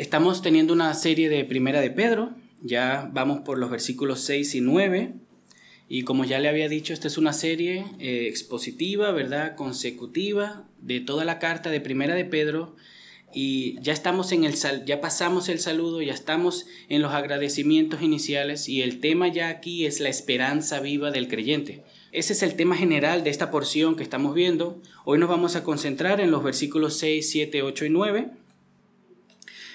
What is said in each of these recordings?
Estamos teniendo una serie de Primera de Pedro, ya vamos por los versículos 6 y 9, y como ya le había dicho, esta es una serie eh, expositiva, ¿verdad? Consecutiva de toda la carta de Primera de Pedro, y ya estamos en el ya pasamos el saludo, ya estamos en los agradecimientos iniciales y el tema ya aquí es la esperanza viva del creyente. Ese es el tema general de esta porción que estamos viendo. Hoy nos vamos a concentrar en los versículos 6, 7, 8 y 9.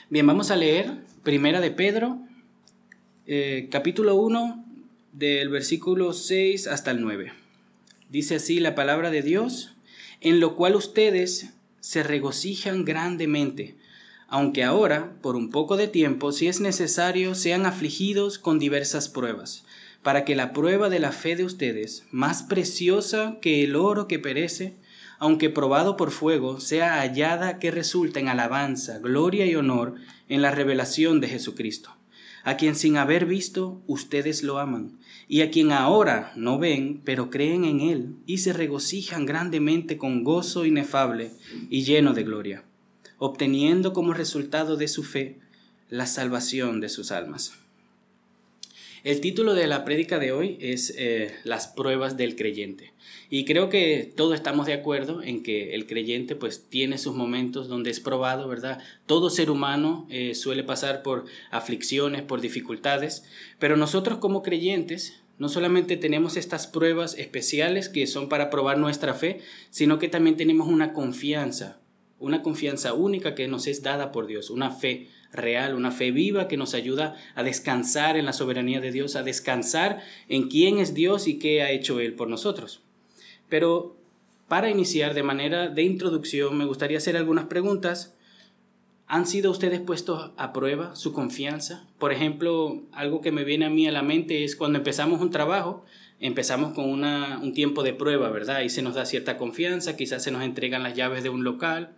Bien, vamos a leer Primera de Pedro, eh, capítulo 1, del versículo 6 hasta el 9. Dice así la palabra de Dios, en lo cual ustedes se regocijan grandemente, aunque ahora, por un poco de tiempo, si es necesario, sean afligidos con diversas pruebas para que la prueba de la fe de ustedes, más preciosa que el oro que perece, aunque probado por fuego, sea hallada que resulta en alabanza, gloria y honor en la revelación de Jesucristo, a quien sin haber visto ustedes lo aman, y a quien ahora no ven, pero creen en Él, y se regocijan grandemente con gozo inefable y lleno de gloria, obteniendo como resultado de su fe la salvación de sus almas. El título de la prédica de hoy es eh, Las pruebas del creyente. Y creo que todos estamos de acuerdo en que el creyente pues tiene sus momentos donde es probado, ¿verdad? Todo ser humano eh, suele pasar por aflicciones, por dificultades, pero nosotros como creyentes no solamente tenemos estas pruebas especiales que son para probar nuestra fe, sino que también tenemos una confianza, una confianza única que nos es dada por Dios, una fe real, una fe viva que nos ayuda a descansar en la soberanía de Dios, a descansar en quién es Dios y qué ha hecho Él por nosotros. Pero para iniciar de manera de introducción, me gustaría hacer algunas preguntas. ¿Han sido ustedes puestos a prueba su confianza? Por ejemplo, algo que me viene a mí a la mente es cuando empezamos un trabajo, empezamos con un tiempo de prueba, ¿verdad? Y se nos da cierta confianza, quizás se nos entregan las llaves de un local,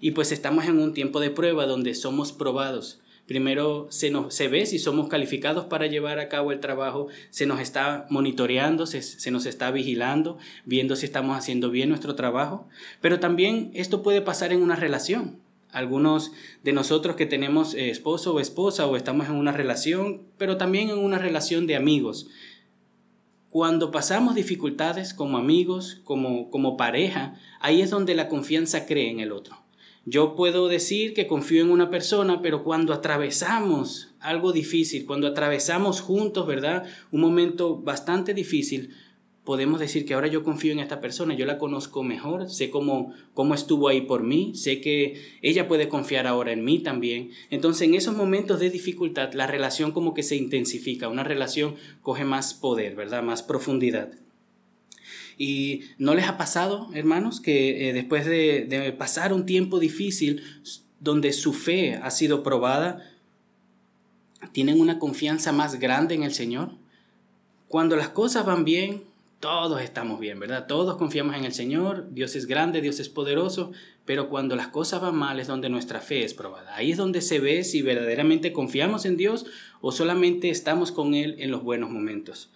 y pues estamos en un tiempo de prueba donde somos probados. Primero se, nos, se ve si somos calificados para llevar a cabo el trabajo, se nos está monitoreando, se, se nos está vigilando, viendo si estamos haciendo bien nuestro trabajo. Pero también esto puede pasar en una relación. Algunos de nosotros que tenemos eh, esposo o esposa o estamos en una relación, pero también en una relación de amigos. Cuando pasamos dificultades como amigos, como, como pareja, ahí es donde la confianza cree en el otro. Yo puedo decir que confío en una persona, pero cuando atravesamos algo difícil, cuando atravesamos juntos, ¿verdad? Un momento bastante difícil, podemos decir que ahora yo confío en esta persona, yo la conozco mejor, sé cómo, cómo estuvo ahí por mí, sé que ella puede confiar ahora en mí también. Entonces en esos momentos de dificultad la relación como que se intensifica, una relación coge más poder, ¿verdad? Más profundidad. ¿Y no les ha pasado, hermanos, que eh, después de, pasar un tiempo difícil donde su fe ha sido probada, tienen una confianza más grande en el Señor? Cuando las cosas van bien, todos estamos bien, ¿verdad? Todos confiamos en el Señor, Dios es grande, Dios es poderoso, pero cuando las cosas van mal es donde nuestra fe es probada. Ahí es donde se ve si verdaderamente confiamos en Dios o solamente estamos con Él en los buenos momentos.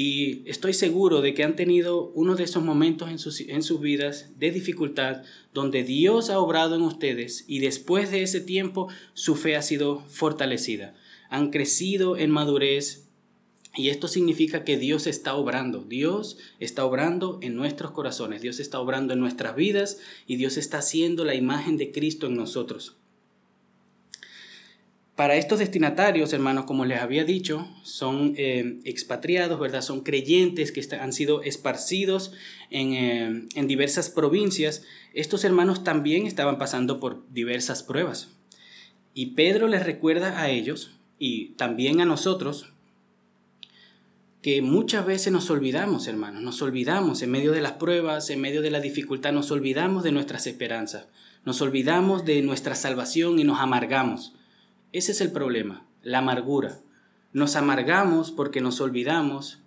Y estoy seguro de que han tenido uno de esos momentos en sus, en sus vidas de dificultad donde Dios ha obrado en ustedes y después de ese tiempo su fe ha sido fortalecida. Han crecido en madurez, y esto significa que Dios está obrando, Dios está obrando en nuestros corazones, Dios está obrando en nuestras vidas y Dios está haciendo la imagen de Cristo en nosotros. Para estos destinatarios, hermanos, como les había dicho, son eh, expatriados, ¿verdad? Son creyentes que han sido esparcidos en, eh, en diversas provincias. Estos hermanos también estaban pasando por diversas pruebas. Y Pedro les recuerda a ellos y también a nosotros que muchas veces nos olvidamos, hermanos, nos olvidamos en medio de las pruebas, en medio de la dificultad, nos olvidamos de nuestras esperanzas, nos olvidamos de nuestra salvación y nos amargamos. Ese es el problema, la amargura. Nos amargamos porque nos olvidamos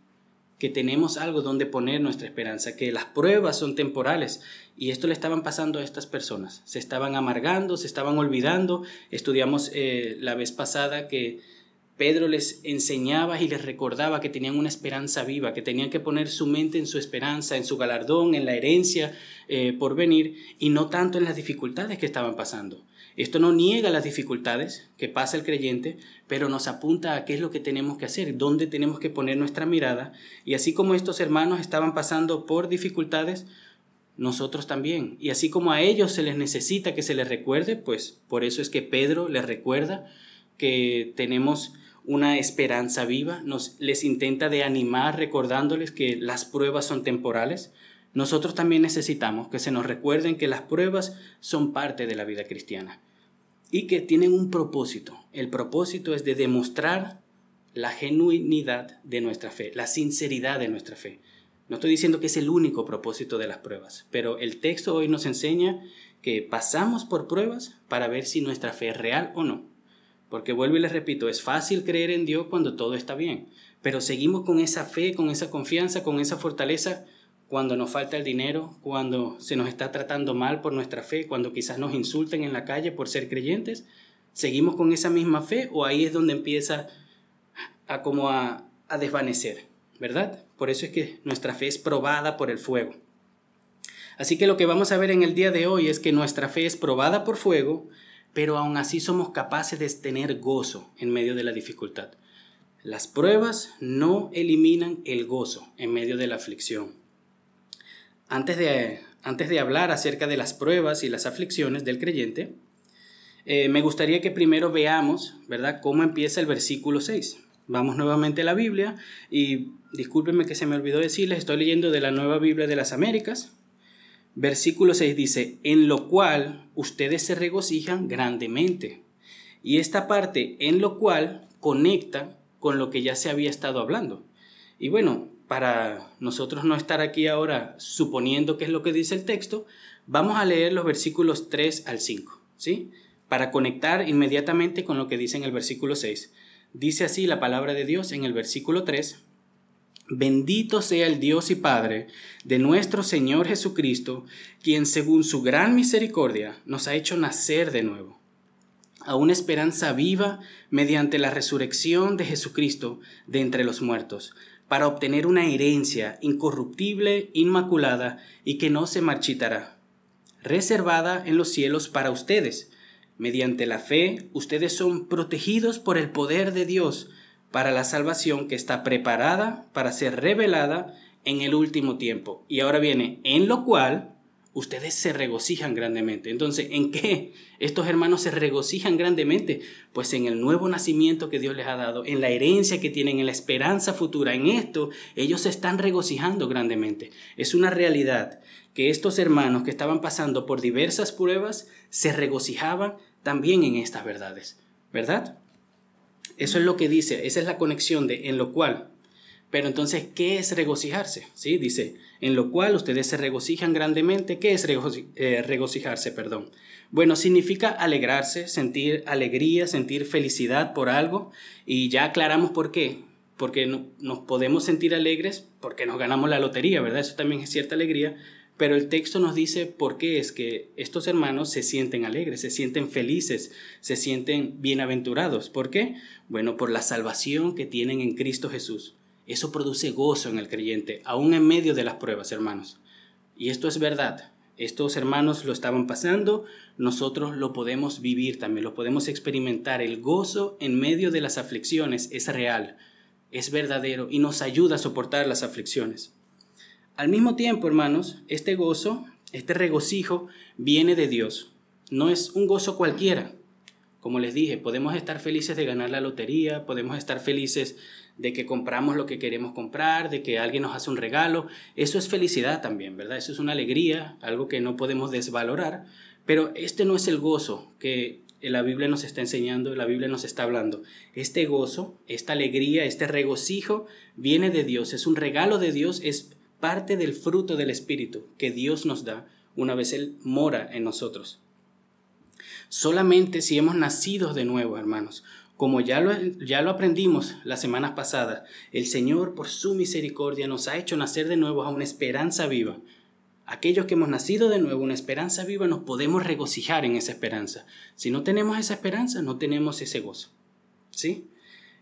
que tenemos algo donde poner nuestra esperanza, que las pruebas son temporales. Y esto le estaban pasando a estas personas. Se estaban amargando, se estaban olvidando. Estudiamos eh, la vez pasada que Pedro les enseñaba y les recordaba que tenían una esperanza viva, que tenían que poner su mente en su esperanza, en su galardón, en la herencia eh, por venir, y no tanto en las dificultades que estaban pasando. Esto no niega las dificultades que pasa el creyente, pero nos apunta a qué es lo que tenemos que hacer, dónde tenemos que poner nuestra mirada. Y así como estos hermanos estaban pasando por dificultades, nosotros también. Y así como a ellos se les necesita que se les recuerde, pues por eso es que Pedro les recuerda que tenemos una esperanza viva, nos les intenta de animar recordándoles que las pruebas son temporales. Nosotros también necesitamos que se nos recuerden que las pruebas son parte de la vida cristiana y que tienen un propósito. El propósito es de demostrar la genuinidad de nuestra fe, la sinceridad de nuestra fe. No estoy diciendo que es el único propósito de las pruebas, pero el texto hoy nos enseña que pasamos por pruebas para ver si nuestra fe es real o no. Porque vuelvo y les repito, es fácil creer en Dios cuando todo está bien, pero seguimos con esa fe, con esa confianza, con esa fortaleza cuando nos falta el dinero, cuando se nos está tratando mal por nuestra fe, cuando quizás nos insulten en la calle por ser creyentes, seguimos con esa misma fe o ahí es donde empieza a como a, a desvanecer, ¿verdad? Por eso es que nuestra fe es probada por el fuego. Así que lo que vamos a ver en el día de hoy es que nuestra fe es probada por fuego, pero aún así somos capaces de tener gozo en medio de la dificultad. Las pruebas no eliminan el gozo en medio de la aflicción. Antes de, antes de hablar acerca de las pruebas y las aflicciones del creyente, eh, me gustaría que primero veamos, ¿verdad?, cómo empieza el versículo 6. Vamos nuevamente a la Biblia y discúlpenme que se me olvidó decirles, estoy leyendo de la Nueva Biblia de las Américas, Versículo 6 dice, en lo cual ustedes se regocijan grandemente. Y esta parte, en lo cual, conecta con lo que ya se había estado hablando. Y bueno, para nosotros no estar aquí ahora suponiendo qué es lo que dice el texto, vamos a leer los versículos 3 al 5, ¿sí? Para conectar inmediatamente con lo que dice en el versículo 6. Dice así la palabra de Dios en el versículo 3, Bendito sea el Dios y Padre de nuestro Señor Jesucristo, quien según su gran misericordia nos ha hecho nacer de nuevo, a una esperanza viva mediante la resurrección de Jesucristo de entre los muertos, para obtener una herencia incorruptible, inmaculada y que no se marchitará, reservada en los cielos para ustedes. Mediante la fe, ustedes son protegidos por el poder de Dios, para la salvación que está preparada para ser revelada en el último tiempo. Y ahora viene, en lo cual ustedes se regocijan grandemente. Entonces, ¿en qué estos hermanos se regocijan grandemente? Pues en el nuevo nacimiento que Dios les ha dado, en la herencia que tienen, en la esperanza futura. En esto, ellos se están regocijando grandemente. Es una realidad que estos hermanos que estaban pasando por diversas pruebas se regocijaban también en estas verdades. ¿Verdad? Eso es lo que dice, esa es la conexión de en lo cual. Pero entonces, ¿qué es regocijarse? ¿Sí? Dice, en lo cual ustedes se regocijan grandemente. ¿Qué es eh, regocijarse? Perdón. Bueno, significa alegrarse, sentir alegría, sentir felicidad por algo. Y ya aclaramos por qué. Porque nos podemos sentir alegres porque nos ganamos la lotería, ¿verdad? Eso también es cierta alegría. Pero el texto nos dice por qué es que estos hermanos se sienten alegres, se sienten felices, se sienten bienaventurados. ¿Por qué? Bueno, por la salvación que tienen en Cristo Jesús. Eso produce gozo en el creyente, aún en medio de las pruebas, hermanos. Y esto es verdad. Estos hermanos lo estaban pasando, nosotros lo podemos vivir también, lo podemos experimentar. El gozo en medio de las aflicciones es real, es verdadero y nos ayuda a soportar las aflicciones. Al mismo tiempo, hermanos, este gozo, este regocijo viene de Dios. No es un gozo cualquiera. Como les dije, podemos estar felices de ganar la lotería, podemos estar felices de que compramos lo que queremos comprar, de que alguien nos hace un regalo. Eso es felicidad también, ¿verdad? Eso es una alegría, algo que no podemos desvalorar. Pero este no es el gozo que la Biblia nos está enseñando, la Biblia nos está hablando. Este gozo, esta alegría, este regocijo viene de Dios, es un regalo de Dios, es parte del fruto del Espíritu que Dios nos da una vez Él mora en nosotros. Solamente si hemos nacido de nuevo, hermanos, como ya lo, ya lo aprendimos las semanas pasadas, el Señor por su misericordia nos ha hecho nacer de nuevo a una esperanza viva. Aquellos que hemos nacido de nuevo, una esperanza viva, nos podemos regocijar en esa esperanza. Si no tenemos esa esperanza, no tenemos ese gozo. ¿Sí?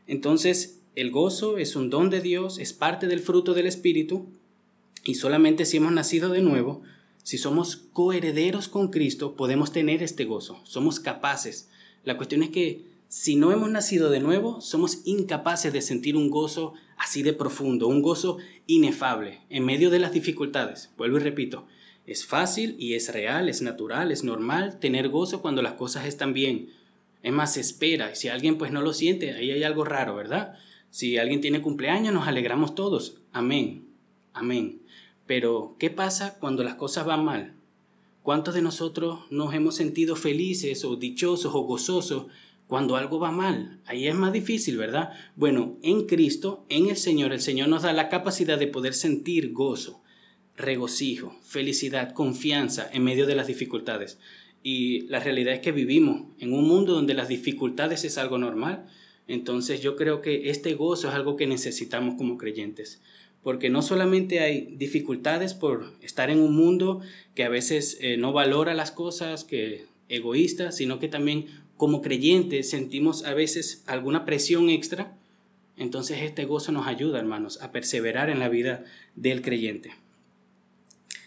Entonces, el gozo es un don de Dios, es parte del fruto del Espíritu, y solamente si hemos nacido de nuevo, Si somos coherederos con Cristo, podemos tener este gozo. Somos capaces. La cuestión es que si no hemos nacido de nuevo, somos incapaces de sentir un gozo así de profundo, un gozo inefable en medio de las dificultades. Vuelvo y repito, es fácil y es real, es natural, es normal tener gozo cuando las cosas están bien. Es más, se espera. Si alguien pues no lo siente, ahí hay algo raro, ¿verdad? Si alguien tiene cumpleaños, nos alegramos todos. Amén. Amén. Pero, ¿qué pasa cuando las cosas van mal? ¿Cuántos de nosotros nos hemos sentido felices o dichosos o gozosos cuando algo va mal? Ahí es más difícil, ¿verdad? Bueno, en Cristo, en el Señor, el Señor nos da la capacidad de poder sentir gozo, regocijo, felicidad, confianza en medio de las dificultades. Y la realidad es que vivimos en un mundo donde las dificultades es algo normal. Entonces yo creo que este gozo es algo que necesitamos como creyentes porque no solamente hay dificultades por estar en un mundo que a veces eh, no valora las cosas, que egoísta, sino que también como creyentes sentimos a veces alguna presión extra. Entonces este gozo nos ayuda, hermanos, a perseverar en la vida del creyente.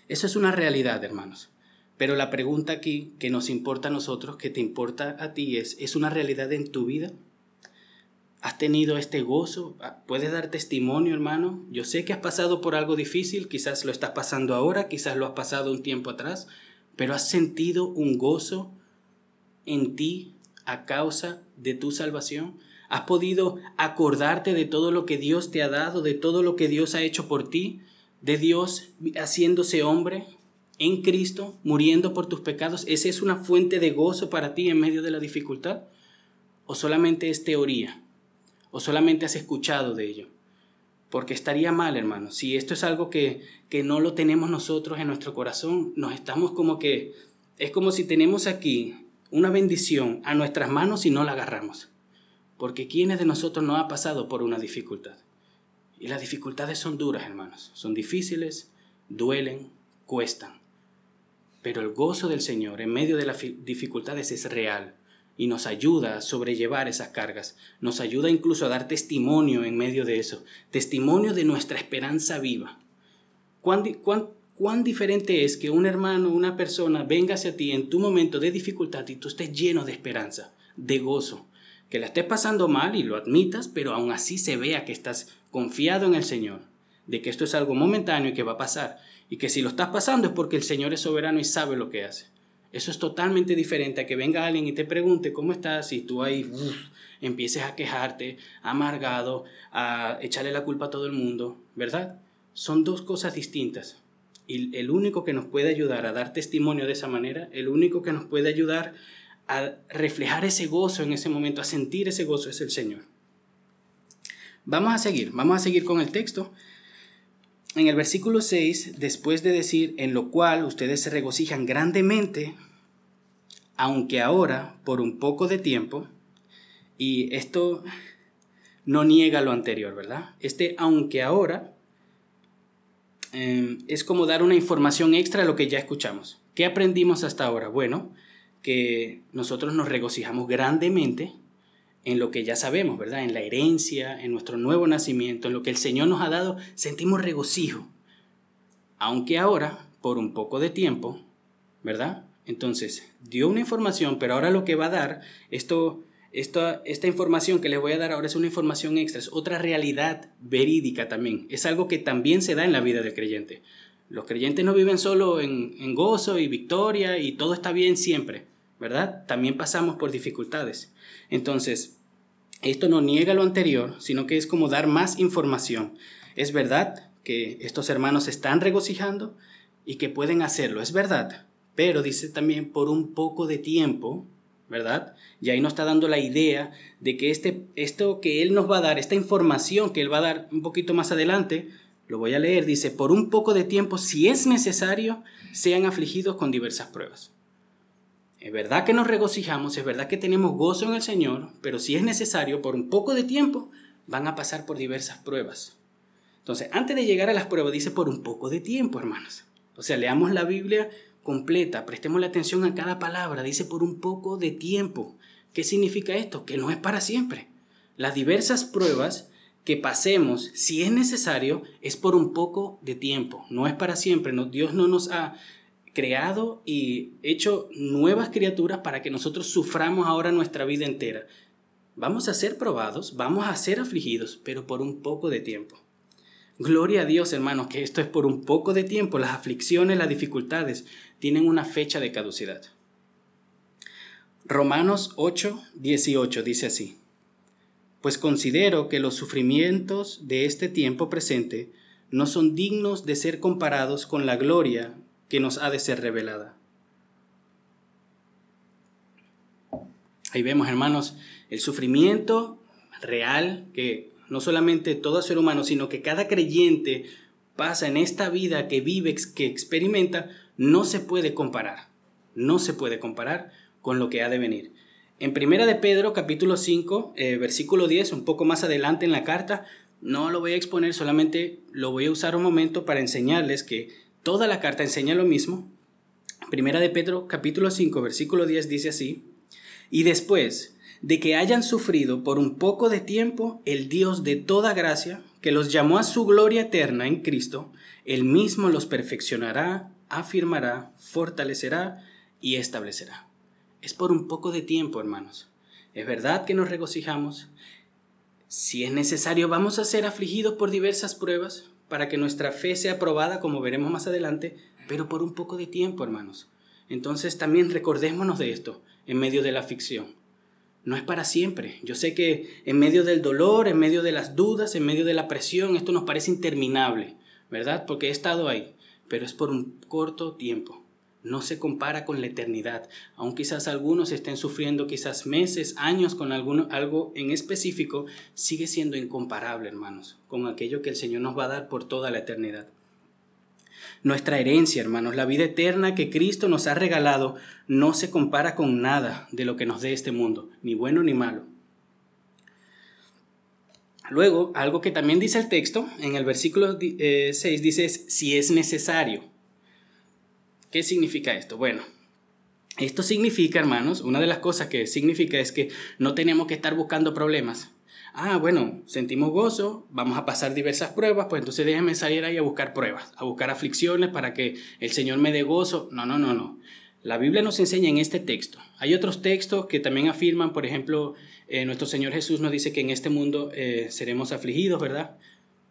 Eso es una realidad, hermanos. Pero la pregunta aquí que nos importa a nosotros, que te importa a ti, es, ¿es una realidad en tu vida? ¿Has tenido este gozo? ¿Puedes dar testimonio, hermano? Yo sé que has pasado por algo difícil, quizás lo estás pasando ahora, quizás lo has pasado un tiempo atrás, pero has sentido un gozo en ti a causa de tu salvación. ¿Has podido acordarte de todo lo que Dios te ha dado, de todo lo que Dios ha hecho por ti, de Dios haciéndose hombre en Cristo, muriendo por tus pecados? ¿Esa es una fuente de gozo para ti en medio de la dificultad? ¿O solamente es teoría? o solamente has escuchado de ello. Porque estaría mal, hermano. Si esto es algo que, que no lo tenemos nosotros en nuestro corazón, nos estamos como que... Es como si tenemos aquí una bendición a nuestras manos y no la agarramos. Porque ¿quiénes de nosotros no ha pasado por una dificultad? Y las dificultades son duras, hermanos. Son difíciles, duelen, cuestan. Pero el gozo del Señor en medio de las dificultades es real y nos ayuda a sobrellevar esas cargas, nos ayuda incluso a dar testimonio en medio de eso, testimonio de nuestra esperanza viva. ¿Cuán, cuán, diferente es que un hermano, una persona venga hacia ti en tu momento de dificultad y tú estés lleno de esperanza, de gozo, que la estés pasando mal y lo admitas, pero aún así se vea que estás confiado en el Señor, de que esto es algo momentáneo y que va a pasar, y que si lo estás pasando es porque el Señor es soberano y sabe lo que hace. Eso es totalmente diferente a que venga alguien y te pregunte cómo estás y tú ahí empieces a quejarte, amargado, a echarle la culpa a todo el mundo, ¿verdad? Son dos cosas distintas. Y el único que nos puede ayudar a dar testimonio de esa manera, el único que nos puede ayudar a reflejar ese gozo en ese momento, a sentir ese gozo es el Señor. Vamos a seguir, vamos a seguir con el texto en el versículo 6, después de decir, en lo cual ustedes se regocijan grandemente, aunque ahora, por un poco de tiempo, y esto no niega lo anterior, ¿verdad? Este aunque ahora em, es como dar una información extra a lo que ya escuchamos. ¿Qué aprendimos hasta ahora? Bueno, que nosotros nos regocijamos grandemente en lo que ya sabemos, ¿verdad? En la herencia, en nuestro nuevo nacimiento, en lo que el Señor nos ha dado, sentimos regocijo. Aunque ahora, por un poco de tiempo, ¿verdad? Entonces, dio una información, pero ahora lo que va a dar, esto, esta, esta información que les voy a dar ahora es una información extra, es otra realidad verídica también. Es algo que también se da en la vida del creyente. Los creyentes no viven solo en, en gozo y victoria y todo está bien siempre, ¿verdad? También pasamos por dificultades. Entonces, esto no niega lo anterior, sino que es como dar más información. Es verdad que estos hermanos están regocijando y que pueden hacerlo, es verdad, pero dice también por un poco de tiempo, ¿verdad? Y ahí nos está dando la idea de que este, esto que Él nos va a dar, esta información que Él va a dar un poquito más adelante, lo voy a leer, dice, por un poco de tiempo, si es necesario, sean afligidos con diversas pruebas. Es verdad que nos regocijamos, es verdad que tenemos gozo en el Señor, pero si es necesario, por un poco de tiempo, van a pasar por diversas pruebas. Entonces, antes de llegar a las pruebas, dice por un poco de tiempo, hermanos. O sea, leamos la Biblia completa, prestemos la atención a cada palabra, dice por un poco de tiempo. ¿Qué significa esto? Que no es para siempre. Las diversas pruebas que pasemos, si es necesario, es por un poco de tiempo, no es para siempre. Dios no nos ha creado y hecho nuevas criaturas para que nosotros suframos ahora nuestra vida entera. Vamos a ser probados, vamos a ser afligidos, pero por un poco de tiempo. Gloria a Dios, hermanos, que esto es por un poco de tiempo. Las aflicciones, las dificultades tienen una fecha de caducidad. Romanos 8, 18 dice así. Pues considero que los sufrimientos de este tiempo presente no son dignos de ser comparados con la gloria que nos ha de ser revelada. Ahí vemos, hermanos, el sufrimiento real que no solamente todo ser humano, sino que cada creyente pasa en esta vida que vive, que experimenta, no se puede comparar. No se puede comparar con lo que ha de venir. En Primera de Pedro, capítulo 5, eh, versículo 10, un poco más adelante en la carta, no lo voy a exponer, solamente lo voy a usar un momento para enseñarles que toda la carta enseña lo mismo. Primera de Pedro, capítulo 5, versículo 10 dice así, y después de que hayan sufrido por un poco de tiempo, el Dios de toda gracia, que los llamó a su gloria eterna en Cristo, él mismo los perfeccionará, afirmará, fortalecerá y establecerá. Es por un poco de tiempo, hermanos. Es verdad que nos regocijamos, si es necesario, vamos a ser afligidos por diversas pruebas para que nuestra fe sea probada, como veremos más adelante, pero por un poco de tiempo, hermanos. Entonces también recordémonos de esto en medio de la ficción. No es para siempre. Yo sé que en medio del dolor, en medio de las dudas, en medio de la presión, esto nos parece interminable, ¿verdad? Porque he estado ahí, pero es por un corto tiempo no se compara con la eternidad. Aun quizás algunos estén sufriendo quizás meses, años con alguno, algo en específico, sigue siendo incomparable, hermanos, con aquello que el Señor nos va a dar por toda la eternidad. Nuestra herencia, hermanos, la vida eterna que Cristo nos ha regalado, no se compara con nada de lo que nos dé este mundo, ni bueno ni malo. Luego, algo que también dice el texto, en el versículo 6 eh, dice, si es necesario. ¿Qué significa esto? Bueno, esto significa, hermanos, una de las cosas que significa es que no tenemos que estar buscando problemas. Ah, bueno, sentimos gozo, vamos a pasar diversas pruebas, pues entonces déjenme salir ahí a buscar pruebas, a buscar aflicciones para que el Señor me dé gozo. No, no, no, no. La Biblia nos enseña en este texto. Hay otros textos que también afirman, por ejemplo, eh, nuestro Señor Jesús nos dice que en este mundo eh, seremos afligidos, ¿verdad?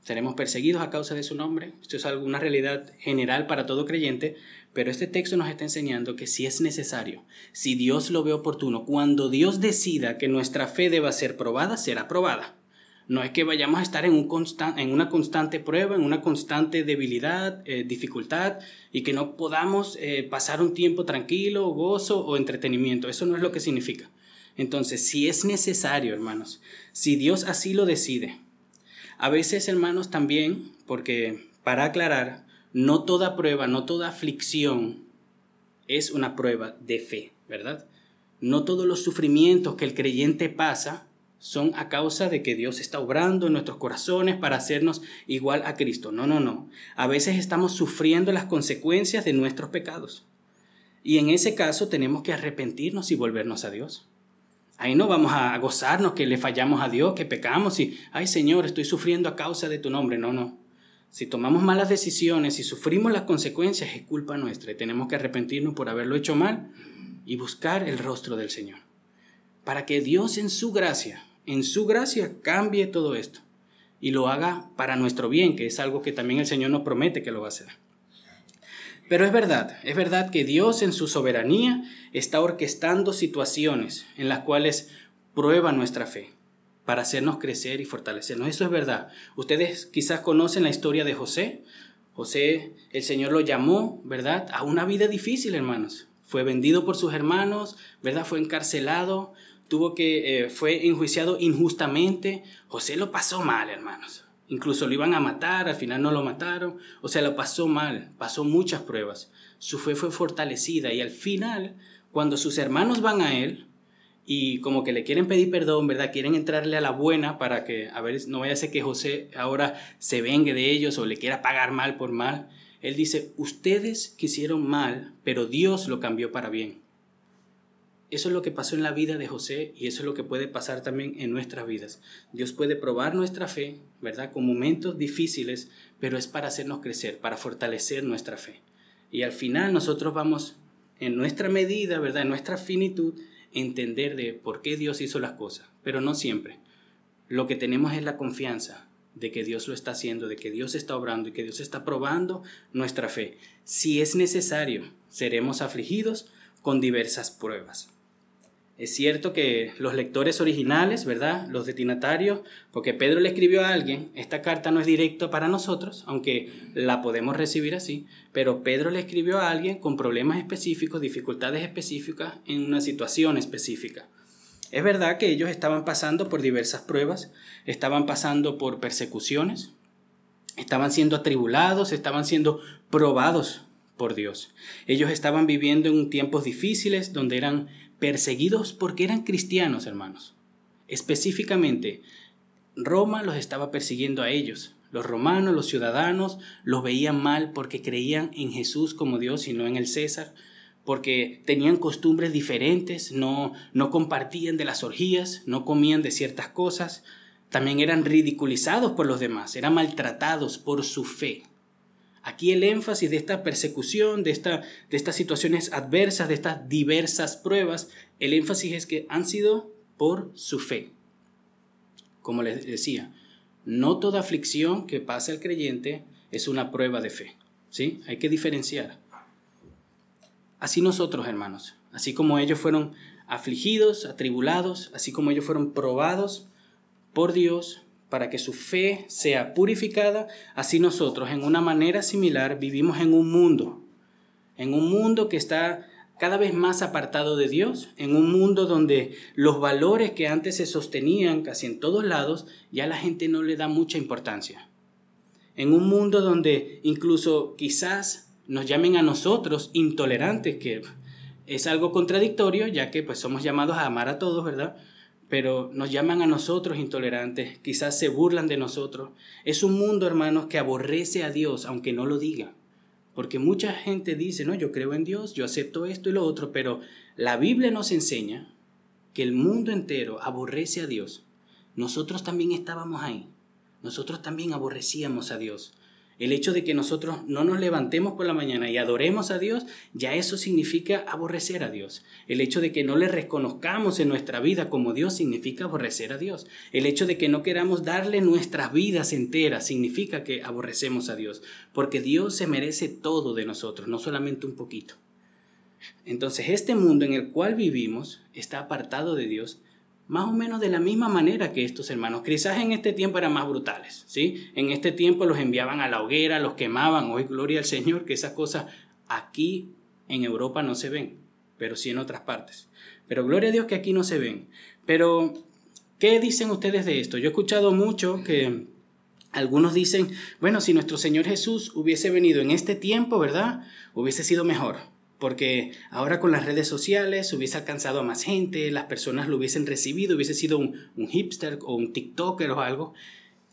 Seremos perseguidos a causa de su nombre. Esto es alguna realidad general para todo creyente, pero este texto nos está enseñando que si es necesario, si Dios lo ve oportuno, cuando Dios decida que nuestra fe deba ser probada, será probada. No es que vayamos a estar en, un en una constante prueba, en una constante debilidad, eh, dificultad, y que no podamos pasar un tiempo tranquilo, gozo o entretenimiento. Eso no es lo que significa. Entonces, si es necesario, hermanos, si Dios así lo decide, a veces, hermanos, también, porque para aclarar, no toda prueba, no toda aflicción es una prueba de fe, ¿verdad? No todos los sufrimientos que el creyente pasa son a causa de que Dios está obrando en nuestros corazones para hacernos igual a Cristo. No, no, no. A veces estamos sufriendo las consecuencias de nuestros pecados. Y en ese caso tenemos que arrepentirnos y volvernos a Dios. Ahí no vamos a gozarnos que le fallamos a Dios, que pecamos y, ay Señor, estoy sufriendo a causa de tu nombre. No, no. Si tomamos malas decisiones y sufrimos las consecuencias, es culpa nuestra y tenemos que arrepentirnos por haberlo hecho mal y buscar el rostro del Señor. Para que Dios en su gracia, en su gracia cambie todo esto y lo haga para nuestro bien, que es algo que también el Señor nos promete que lo va a hacer. Pero es verdad, es verdad que Dios en su soberanía está orquestando situaciones en las cuales prueba nuestra fe para hacernos crecer y fortalecernos. Eso es verdad. Ustedes quizás conocen la historia de José. José, el Señor lo llamó, ¿verdad? A una vida difícil, hermanos. Fue vendido por sus hermanos, ¿verdad? Fue encarcelado, tuvo que, eh, fue enjuiciado injustamente. José lo pasó mal, hermanos. Incluso lo iban a matar, al final no lo mataron. O sea, lo pasó mal, pasó muchas pruebas. Su fe fue fortalecida y al final, cuando sus hermanos van a él, y como que le quieren pedir perdón, ¿verdad? Quieren entrarle a la buena para que, a ver, no vaya a ser que José ahora se vengue de ellos o le quiera pagar mal por mal. Él dice, ustedes quisieron mal, pero Dios lo cambió para bien. Eso es lo que pasó en la vida de José y eso es lo que puede pasar también en nuestras vidas. Dios puede probar nuestra fe, ¿verdad? Con momentos difíciles, pero es para hacernos crecer, para fortalecer nuestra fe. Y al final nosotros vamos, en nuestra medida, ¿verdad? En nuestra finitud, entender de por qué Dios hizo las cosas, pero no siempre. Lo que tenemos es la confianza de que Dios lo está haciendo, de que Dios está obrando y que Dios está probando nuestra fe. Si es necesario, seremos afligidos con diversas pruebas. Es cierto que los lectores originales, ¿verdad? Los destinatarios, porque Pedro le escribió a alguien, esta carta no es directa para nosotros, aunque la podemos recibir así, pero Pedro le escribió a alguien con problemas específicos, dificultades específicas en una situación específica. Es verdad que ellos estaban pasando por diversas pruebas, estaban pasando por persecuciones, estaban siendo atribulados, estaban siendo probados por Dios. Ellos estaban viviendo en tiempos difíciles donde eran perseguidos porque eran cristianos, hermanos. Específicamente, Roma los estaba persiguiendo a ellos. Los romanos, los ciudadanos, los veían mal porque creían en Jesús como Dios y no en el César, porque tenían costumbres diferentes, no, no compartían de las orgías, no comían de ciertas cosas, también eran ridiculizados por los demás, eran maltratados por su fe. Aquí el énfasis de esta persecución, de, esta, de estas situaciones adversas, de estas diversas pruebas, el énfasis es que han sido por su fe. Como les decía, no toda aflicción que pasa al creyente es una prueba de fe. ¿sí? Hay que diferenciar. Así nosotros, hermanos, así como ellos fueron afligidos, atribulados, así como ellos fueron probados por Dios, para que su fe sea purificada, así nosotros en una manera similar vivimos en un mundo, en un mundo que está cada vez más apartado de Dios, en un mundo donde los valores que antes se sostenían casi en todos lados, ya la gente no le da mucha importancia. En un mundo donde incluso quizás nos llamen a nosotros intolerantes, que es algo contradictorio, ya que pues somos llamados a amar a todos, ¿verdad? Pero nos llaman a nosotros intolerantes, quizás se burlan de nosotros. Es un mundo, hermanos, que aborrece a Dios, aunque no lo diga. Porque mucha gente dice, no, yo creo en Dios, yo acepto esto y lo otro, pero la Biblia nos enseña que el mundo entero aborrece a Dios. Nosotros también estábamos ahí. Nosotros también aborrecíamos a Dios. El hecho de que nosotros no nos levantemos por la mañana y adoremos a Dios, ya eso significa aborrecer a Dios. El hecho de que no le reconozcamos en nuestra vida como Dios significa aborrecer a Dios. El hecho de que no queramos darle nuestras vidas enteras significa que aborrecemos a Dios. Porque Dios se merece todo de nosotros, no solamente un poquito. Entonces este mundo en el cual vivimos está apartado de Dios más o menos de la misma manera que estos hermanos. Quizás en este tiempo eran más brutales, ¿sí? En este tiempo los enviaban a la hoguera, los quemaban. Hoy, gloria al Señor, que esas cosas aquí en Europa no se ven, pero sí en otras partes. Pero gloria a Dios que aquí no se ven. Pero, ¿qué dicen ustedes de esto? Yo he escuchado mucho que algunos dicen, bueno, si nuestro Señor Jesús hubiese venido en este tiempo, ¿verdad? Hubiese sido mejor porque ahora con las redes sociales hubiese alcanzado a más gente, las personas lo hubiesen recibido, hubiese sido un, hipster o un TikToker o algo.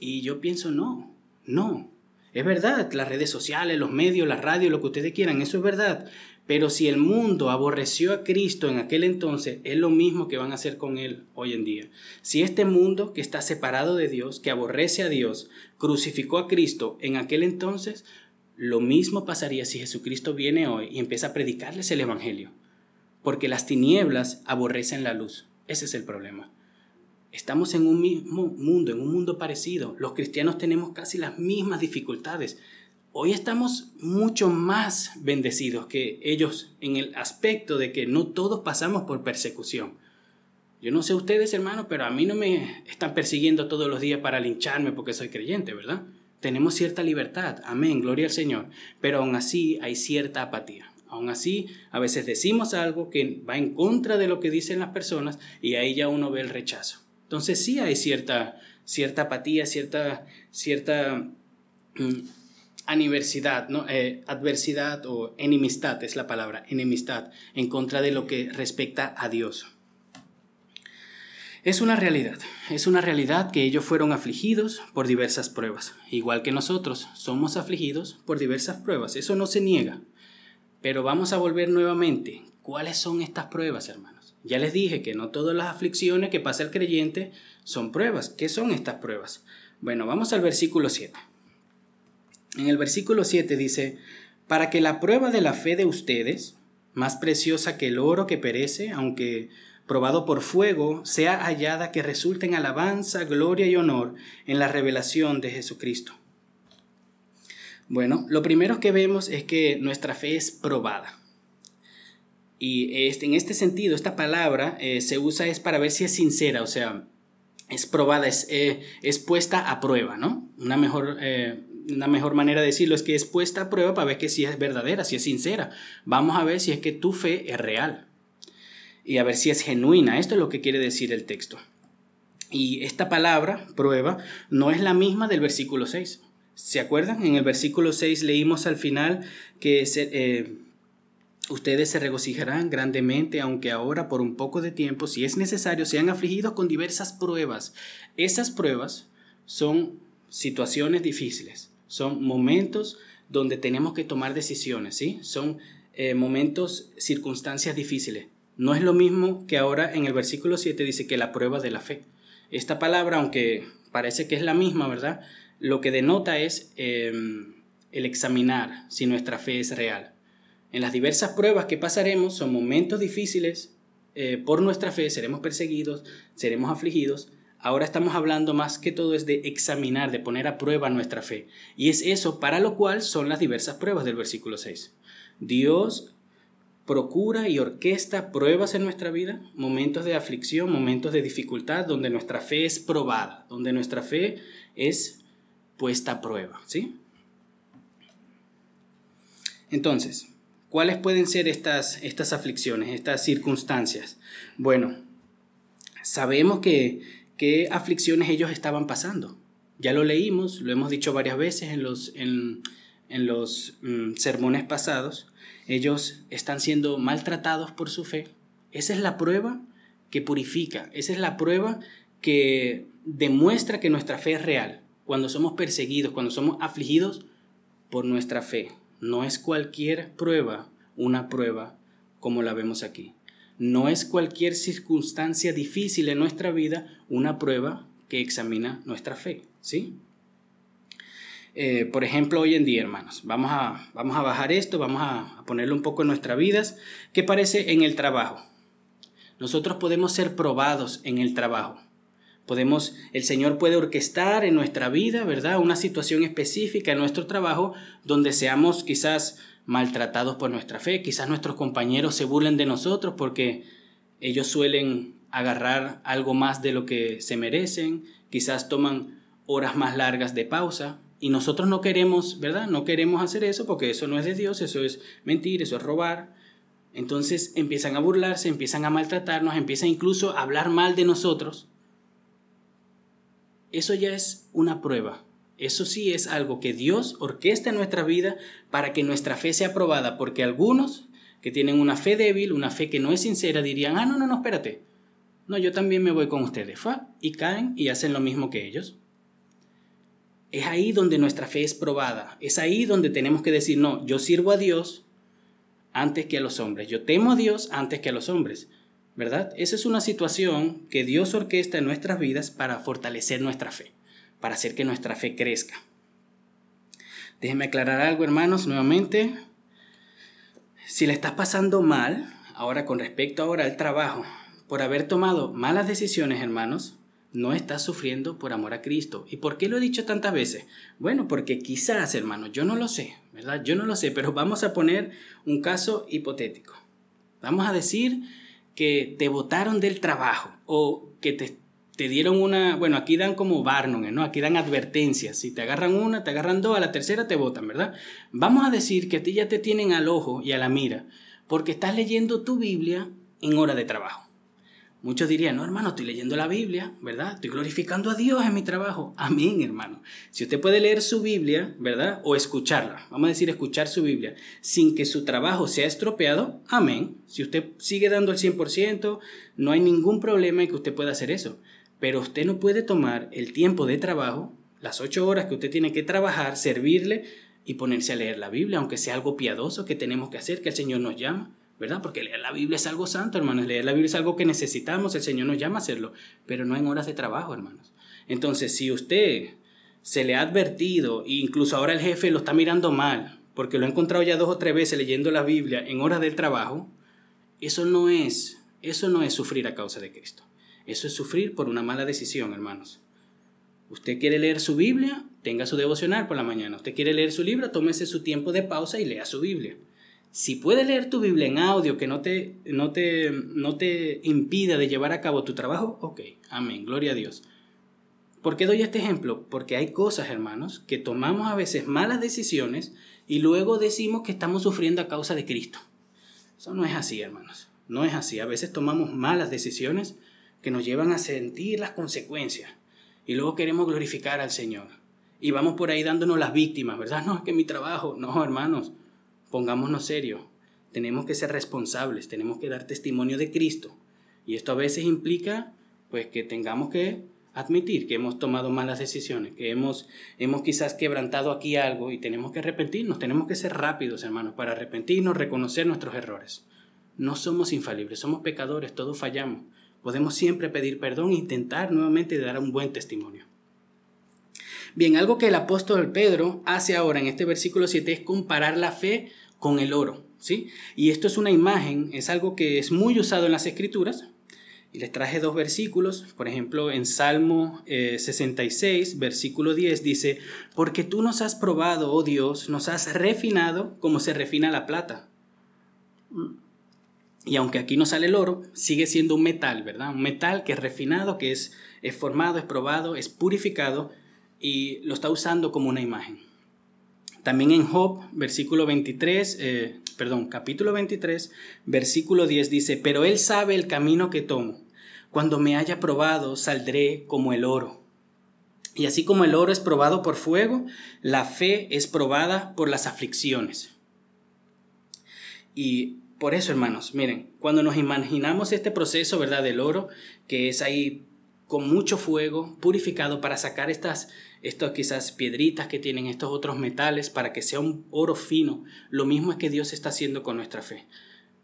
Y yo pienso, no, no. Es verdad, las redes sociales, los medios, la radio, lo que ustedes quieran, eso es verdad. Pero si el mundo aborreció a Cristo en aquel entonces, es lo mismo que van a hacer con Él hoy en día. Si este mundo que está separado de Dios, que aborrece a Dios, crucificó a Cristo en aquel entonces, lo mismo pasaría si Jesucristo viene hoy y empieza a predicarles el Evangelio, porque las tinieblas aborrecen la luz. Ese es el problema. Estamos en un mismo mundo, en un mundo parecido. Los cristianos tenemos casi las mismas dificultades. Hoy estamos mucho más bendecidos que ellos en el aspecto de que no todos pasamos por persecución. Yo no sé ustedes, hermanos, pero a mí no me están persiguiendo todos los días para lincharme porque soy creyente, ¿verdad? Tenemos cierta libertad, amén, gloria al Señor, pero aún así hay cierta apatía. Aún así, a veces decimos algo que va en contra de lo que dicen las personas y ahí ya uno ve el rechazo. Entonces sí hay cierta, cierta apatía, cierta, cierta mm, aniversidad. Eh, adversidad o enemistad es la palabra, enemistad, en contra de lo que respecta a Dios. Es una realidad, es una realidad que ellos fueron afligidos por diversas pruebas, igual que nosotros somos afligidos por diversas pruebas, eso no se niega. Pero vamos a volver nuevamente, ¿cuáles son estas pruebas, hermanos? Ya les dije que no todas las aflicciones que pasa el creyente son pruebas. ¿Qué son estas pruebas? Bueno, vamos al versículo 7. En el versículo 7 dice, para que la prueba de la fe de ustedes, más preciosa que el oro que perece, aunque probado por fuego, sea hallada que resulte en alabanza, gloria y honor en la revelación de Jesucristo. Bueno, lo primero que vemos es que nuestra fe es probada. Y este, en este sentido, esta palabra eh, se usa es para ver si es sincera, o sea, es probada, es, eh, es puesta a prueba, ¿no? Una mejor, eh, una mejor manera de decirlo es que es puesta a prueba para ver que si es verdadera, si es sincera. Vamos a ver si es que tu fe es real y a ver si es genuina. Esto es lo que quiere decir el texto. Y esta palabra, prueba, no es la misma del versículo 6. ¿Se acuerdan? En el versículo 6 leímos al final que se, Ustedes se regocijarán grandemente, aunque ahora por un poco de tiempo, si es necesario, sean afligidos con diversas pruebas. Esas pruebas son situaciones difíciles, son momentos donde tenemos que tomar decisiones, ¿sí? Son eh, momentos, circunstancias difíciles. No es lo mismo que ahora en el versículo 7 dice que la prueba de la fe. Esta palabra, aunque parece que es la misma, ¿verdad? Lo que denota es em, el examinar si nuestra fe es real. En las diversas pruebas que pasaremos son momentos difíciles eh, por nuestra fe, seremos perseguidos, seremos afligidos. Ahora estamos hablando más que todo es de examinar, de poner a prueba nuestra fe. Y es eso para lo cual son las diversas pruebas del versículo 6. Dios procura y orquesta pruebas en nuestra vida, momentos de aflicción, momentos de dificultad, donde nuestra fe es probada, donde nuestra fe es puesta a prueba, ¿sí? Entonces, ¿Cuáles pueden ser estas, estas aflicciones, estas circunstancias? Bueno, sabemos que qué aflicciones ellos estaban pasando. Ya lo leímos, lo hemos dicho varias veces en los, en, los mm, sermones pasados. Ellos están siendo maltratados por su fe. Esa es la prueba que purifica, esa es la prueba que demuestra que nuestra fe es real. Cuando somos perseguidos, cuando somos afligidos por nuestra fe. No es cualquier prueba una prueba como la vemos aquí. No es cualquier circunstancia difícil en nuestra vida una prueba que examina nuestra fe, ¿sí? Eh, por ejemplo, hoy en día, hermanos, vamos a, vamos a bajar esto, vamos a, a ponerlo un poco en nuestras vidas. ¿Qué parece en el trabajo? Nosotros podemos ser probados en el trabajo. Podemos, el Señor puede orquestar en nuestra vida, ¿verdad? Una situación específica en nuestro trabajo donde seamos quizás maltratados por nuestra fe, quizás nuestros compañeros se burlen de nosotros porque ellos suelen agarrar algo más de lo que se merecen, quizás toman horas más largas de pausa y nosotros no queremos, ¿verdad? No queremos hacer eso porque eso no es de Dios, eso es mentir, eso es robar. Entonces empiezan a burlarse, empiezan a maltratarnos, empiezan incluso a hablar mal de nosotros eso ya es una prueba. Eso sí es algo que Dios orquesta en nuestra vida para que nuestra fe sea probada, porque algunos que tienen una fe débil, una fe que no es sincera, dirían, ah, no, no, no, espérate. No, yo también me voy con ustedes. Fa, y caen y hacen lo mismo que ellos. Es ahí donde nuestra fe es probada. Es ahí donde tenemos que decir, no, yo sirvo a Dios antes que a los hombres. Yo temo a Dios antes que a los hombres. ¿verdad? Esa es una situación que Dios orquesta en nuestras vidas para fortalecer nuestra fe, para hacer que nuestra fe crezca. Déjenme aclarar algo, hermanos, nuevamente. Si le estás pasando mal, ahora con respecto ahora al trabajo, por haber tomado malas decisiones, hermanos, no estás sufriendo por amor a Cristo. ¿Y por qué lo he dicho tantas veces? Bueno, porque quizás, hermanos, yo no lo sé, ¿verdad? Yo no lo sé, pero vamos a poner un caso hipotético. Vamos a decir que te votaron del trabajo o que te, te dieron una, bueno, aquí dan como Barnum, ¿no? Aquí dan advertencias. Si te agarran una, te agarran dos, a la tercera te votan, ¿verdad? Vamos a decir que a ti ya te tienen al ojo y a la mira porque estás leyendo tu Biblia en hora de trabajo. Muchos dirían, no hermano, estoy leyendo la Biblia, ¿verdad? Estoy glorificando a Dios en mi trabajo. Amén, hermano. Si usted puede leer su Biblia, ¿verdad? O escucharla, vamos a decir escuchar su Biblia, sin que su trabajo sea estropeado, amén. Si usted sigue dando el 100%, no hay ningún problema en que usted pueda hacer eso. Pero usted no puede tomar el tiempo de trabajo, las ocho horas que usted tiene que trabajar, servirle y ponerse a leer la Biblia, aunque sea algo piadoso que tenemos que hacer, que el Señor nos llama. ¿Verdad? Porque leer la Biblia es algo santo, hermanos. Leer la Biblia es algo que necesitamos, el Señor nos llama a hacerlo, pero no en horas de trabajo, hermanos. Entonces, si usted se le ha advertido, e incluso ahora el jefe lo está mirando mal, porque lo he encontrado ya dos o tres veces leyendo la Biblia en horas del trabajo, eso no es, eso no es sufrir a causa de Cristo. Eso es sufrir por una mala decisión, hermanos. Usted quiere leer su Biblia, tenga su devocional por la mañana. Usted quiere leer su libro, tómese su tiempo de pausa y lea su Biblia. Si puede leer tu Biblia en audio que no te, no te, no te impida de llevar a cabo tu trabajo, ok, amén, gloria a Dios. ¿Por qué doy este ejemplo? Porque hay cosas, hermanos, que tomamos a veces malas decisiones y luego decimos que estamos sufriendo a causa de Cristo. Eso no es así, hermanos. No es así. A veces tomamos malas decisiones que nos llevan a sentir las consecuencias y luego queremos glorificar al Señor. Y vamos por ahí dándonos las víctimas, ¿verdad? No, es que mi trabajo. No, hermanos, pongámonos serios. Tenemos que ser responsables, tenemos que dar testimonio de Cristo. Y esto a veces implica pues que tengamos que admitir que hemos tomado malas decisiones, que hemos, hemos quizás quebrantado aquí algo y tenemos que arrepentirnos, tenemos que ser rápidos, hermanos, para arrepentirnos, reconocer nuestros errores. No somos infalibles, somos pecadores, todos fallamos. Podemos siempre pedir perdón e intentar nuevamente dar un buen testimonio. Bien, algo que el apóstol Pedro hace ahora en este versículo 7 es comparar la fe con el oro, ¿sí? Y esto es una imagen, es algo que es muy usado en las escrituras. Y les traje dos versículos, por ejemplo, en Salmo 66, eh, versículo 10 dice, porque tú nos has probado, oh Dios, nos has refinado como se refina la plata y aunque aquí no sale el oro, sigue siendo un metal, ¿verdad? Un metal que es refinado, que es, es formado, es probado, es purificado y lo está usando como una imagen. También en Job, versículo 23, eh, perdón, capítulo 23, versículo 10 dice, pero él sabe el camino que tomo. Cuando me haya probado, saldré como el oro. Y así como el oro es probado por fuego, la fe es probada por las aflicciones. Y por eso, hermanos, miren, cuando nos imaginamos este proceso, ¿verdad? Del oro, que es ahí con mucho fuego, purificado para sacar estas, estas quizás piedritas que tienen estos otros metales para que sea un oro fino, lo mismo es que Dios está haciendo con nuestra fe.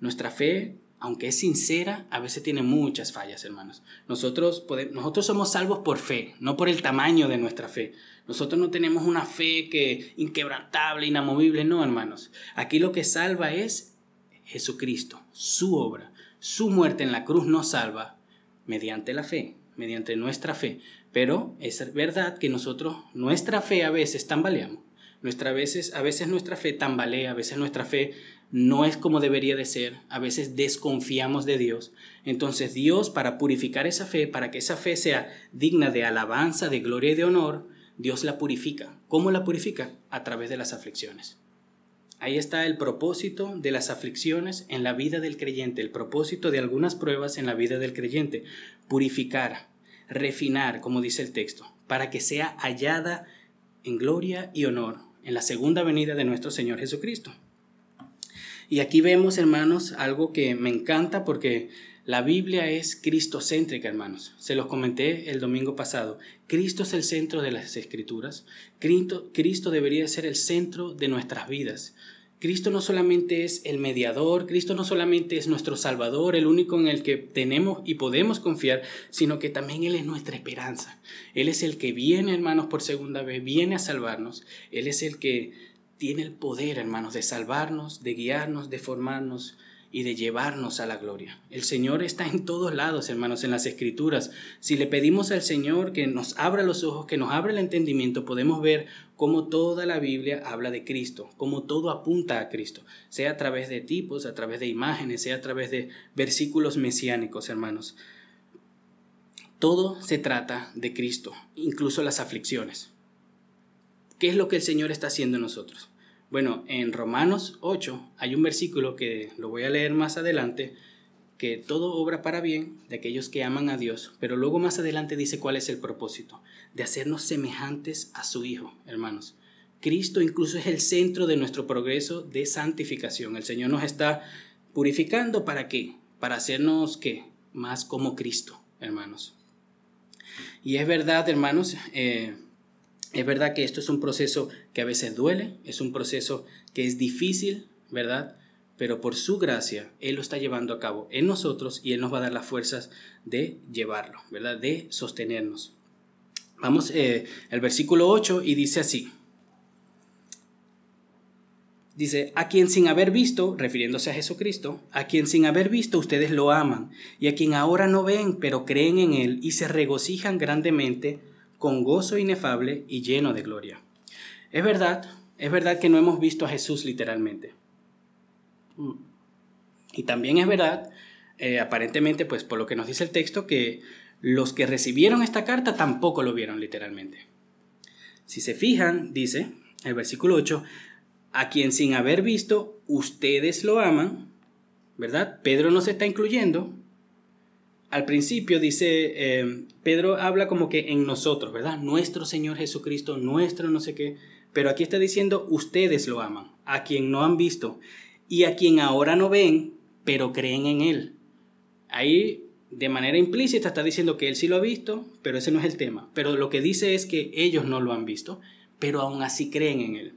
Nuestra fe, aunque es sincera, a veces tiene muchas fallas, hermanos. Nosotros, podemos, nosotros somos salvos por fe, no por el tamaño de nuestra fe. Nosotros no tenemos una fe que inquebrantable, inamovible, no, hermanos. Aquí lo que salva es Jesucristo, su obra, su muerte en la cruz nos salva mediante la fe, mediante nuestra fe. Pero es verdad que nosotros, nuestra fe a veces tambaleamos. Nuestra veces, a veces nuestra fe tambalea, a veces nuestra fe no es como debería de ser, a veces desconfiamos de Dios. Entonces Dios, para purificar esa fe, para que esa fe sea digna de alabanza, de gloria y de honor, Dios la purifica. ¿Cómo la purifica? A través de las aflicciones. Ahí está el propósito de las aflicciones en la vida del creyente, el propósito de algunas pruebas en la vida del creyente. Purificar, refinar, como dice el texto, para que sea hallada en gloria y honor en la segunda venida de nuestro Señor Jesucristo. Y aquí vemos, hermanos, algo que me encanta porque la Biblia es cristocéntrica, hermanos. Se los comenté el domingo pasado. Cristo es el centro de las escrituras. Cristo, Cristo debería ser el centro de nuestras vidas. Cristo no solamente es el mediador, Cristo no solamente es nuestro Salvador, el único en el que tenemos y podemos confiar, sino que también Él es nuestra esperanza. Él es el que viene, hermanos, por segunda vez, viene a salvarnos. Él es el que tiene el poder, hermanos, de salvarnos, de guiarnos, de formarnos, y de llevarnos a la gloria. El Señor está en todos lados, hermanos, en las escrituras. Si le pedimos al Señor que nos abra los ojos, que nos abra el entendimiento, podemos ver cómo toda la Biblia habla de Cristo, cómo todo apunta a Cristo, sea a través de tipos, a través de imágenes, sea a través de versículos mesiánicos, hermanos. Todo se trata de Cristo, incluso las aflicciones. ¿Qué es lo que el Señor está haciendo en nosotros? Bueno, en Romanos 8 hay un versículo que lo voy a leer más adelante, que todo obra para bien de aquellos que aman a Dios, pero luego más adelante dice cuál es el propósito, de hacernos semejantes a su Hijo, hermanos. Cristo incluso es el centro de nuestro progreso de santificación. El Señor nos está purificando para qué? Para hacernos qué? Más como Cristo, hermanos. Y es verdad, hermanos, eh, es verdad que esto es un proceso que a veces duele, es un proceso que es difícil, ¿verdad? Pero por su gracia, Él lo está llevando a cabo en nosotros y Él nos va a dar las fuerzas de llevarlo, ¿verdad? De sostenernos. Vamos eh, al versículo 8 y dice así. Dice, a quien sin haber visto, refiriéndose a Jesucristo, a quien sin haber visto ustedes lo aman, y a quien ahora no ven, pero creen en Él y se regocijan grandemente con gozo inefable y lleno de gloria. Es verdad, es verdad que no hemos visto a Jesús literalmente. Y también es verdad, eh, aparentemente, pues por lo que nos dice el texto, que los que recibieron esta carta tampoco lo vieron literalmente. Si se fijan, dice el versículo 8, a quien sin haber visto ustedes lo aman, ¿verdad? Pedro no se está incluyendo. Al principio dice, em, Pedro habla como que en nosotros, ¿verdad? Nuestro Señor Jesucristo, nuestro no sé qué. Pero aquí está diciendo, ustedes lo aman, a quien no han visto y a quien ahora no ven, pero creen en Él. Ahí de manera implícita está diciendo que Él sí lo ha visto, pero ese no es el tema. Pero lo que dice es que ellos no lo han visto, pero aún así creen en Él.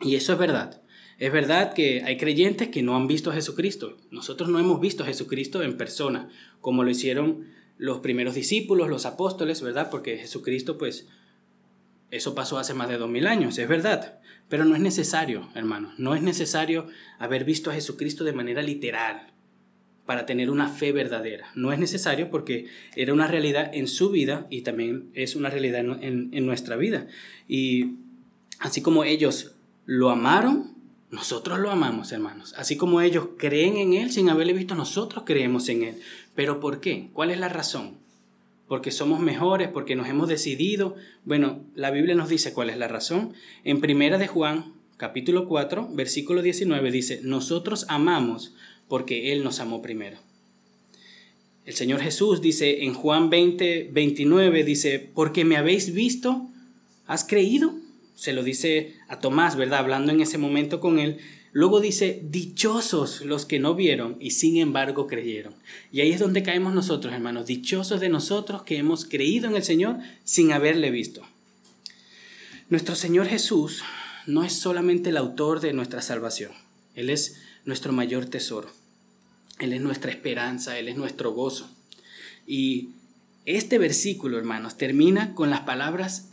Y eso es verdad. Es verdad que hay creyentes que no han visto a Jesucristo. Nosotros no hemos visto a Jesucristo en persona, como lo hicieron los primeros discípulos, los apóstoles, ¿verdad? Porque Jesucristo, pues, eso pasó hace más de dos mil años, es verdad. Pero no es necesario, hermanos, no es necesario haber visto a Jesucristo de manera literal para tener una fe verdadera. No es necesario porque era una realidad en su vida y también es una realidad en, en nuestra vida. Y así como ellos lo amaron, nosotros lo amamos, hermanos. Así como ellos creen en Él sin haberle visto, nosotros creemos en Él. ¿Pero por qué? ¿Cuál es la razón? ¿Porque somos mejores? ¿Porque nos hemos decidido? Bueno, la Biblia nos dice cuál es la razón. En Primera de Juan, capítulo 4, versículo 19 dice, nosotros amamos porque Él nos amó primero. El Señor Jesús dice en Juan 20, 29, dice, porque me habéis visto, ¿has creído? se lo dice a Tomás, ¿verdad? Hablando en ese momento con él. Luego dice, dichosos los que no vieron y sin embargo creyeron. Y ahí es donde caemos nosotros, hermanos, dichosos de nosotros que hemos creído en el Señor sin haberle visto. Nuestro Señor Jesús no es solamente el autor de nuestra salvación, Él es nuestro mayor tesoro, Él es nuestra esperanza, Él es nuestro gozo. Y este versículo, hermanos, termina con las palabras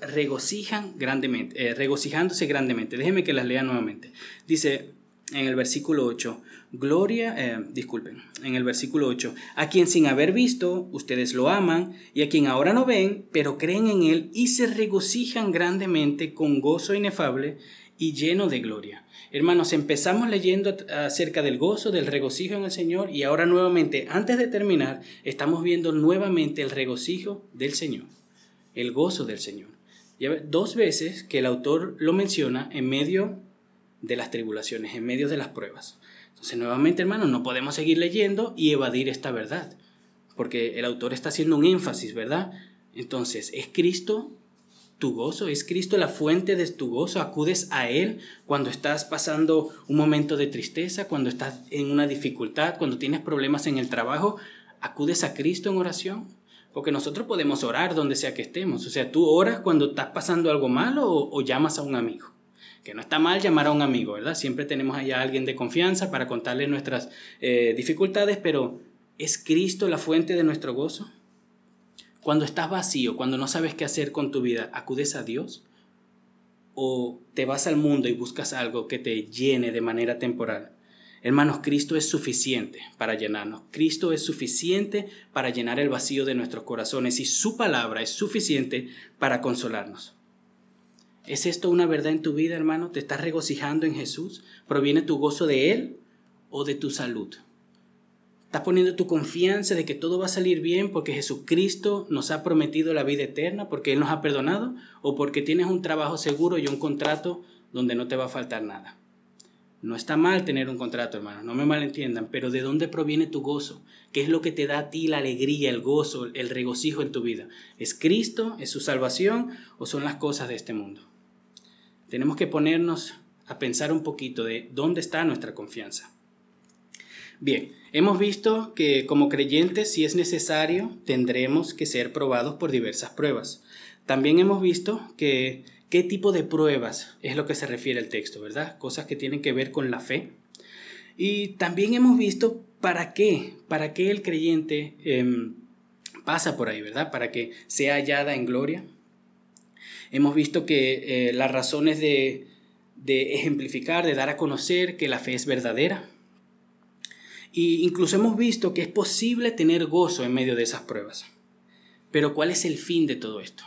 regocijan grandemente, eh, regocijándose grandemente. Déjenme que las lea nuevamente. Dice en el versículo 8, Gloria, eh, disculpen, en el versículo 8, a quien sin haber visto, ustedes lo aman, y a quien ahora no ven, pero creen en él y se regocijan grandemente con gozo inefable y lleno de gloria. Hermanos, empezamos leyendo acerca del gozo, del regocijo en el Señor y ahora nuevamente, antes de terminar, estamos viendo nuevamente el regocijo del Señor, el gozo del Señor. Dos veces que el autor lo menciona en medio de las tribulaciones, en medio de las pruebas. Entonces, nuevamente, hermanos, no podemos seguir leyendo y evadir esta verdad, porque el autor está haciendo un énfasis, ¿verdad? Entonces, es Cristo tu gozo, es Cristo la fuente de tu gozo, acudes a Él cuando estás pasando un momento de tristeza, cuando estás en una dificultad, cuando tienes problemas en el trabajo, acudes a Cristo en oración. Porque nosotros podemos orar donde sea que estemos. O sea, tú oras cuando estás pasando algo malo o, llamas a un amigo. Que no está mal llamar a un amigo, ¿verdad? Siempre tenemos allá a alguien de confianza para contarle nuestras eh, dificultades, pero ¿es Cristo la fuente de nuestro gozo? Cuando estás vacío, cuando no sabes qué hacer con tu vida, ¿acudes a Dios? ¿O te vas al mundo y buscas algo que te llene de manera temporal? Hermanos, Cristo es suficiente para llenarnos. Cristo es suficiente para llenar el vacío de nuestros corazones y su palabra es suficiente para consolarnos. ¿Es esto una verdad en tu vida, hermano? ¿Te estás regocijando en Jesús? ¿Proviene tu gozo de Él o de tu salud? Estás poniendo tu confianza de que todo va a salir bien porque Jesucristo nos ha prometido la vida eterna, porque Él nos ha perdonado, o porque tienes un trabajo seguro y un contrato donde no te va a faltar nada. No está mal tener un contrato, hermano, no me malentiendan, pero ¿de dónde proviene tu gozo? ¿Qué es lo que te da a ti la alegría, el gozo, el regocijo en tu vida? ¿Es Cristo? ¿Es su salvación? ¿O son las cosas de este mundo? Tenemos que ponernos a pensar un poquito de dónde está nuestra confianza. Bien, hemos visto que como creyentes, si es necesario, tendremos que ser probados por diversas pruebas. También hemos visto que qué tipo de pruebas es lo que se refiere al texto, ¿verdad? Cosas que tienen que ver con la fe. Y también hemos visto para qué, para qué el creyente em, pasa por ahí, ¿verdad? Para que sea hallada en gloria. Hemos visto que eh, las razones de, de ejemplificar, de dar a conocer que la fe es verdadera. Y incluso hemos visto que es posible tener gozo en medio de esas pruebas. Pero ¿cuál es el fin de todo esto?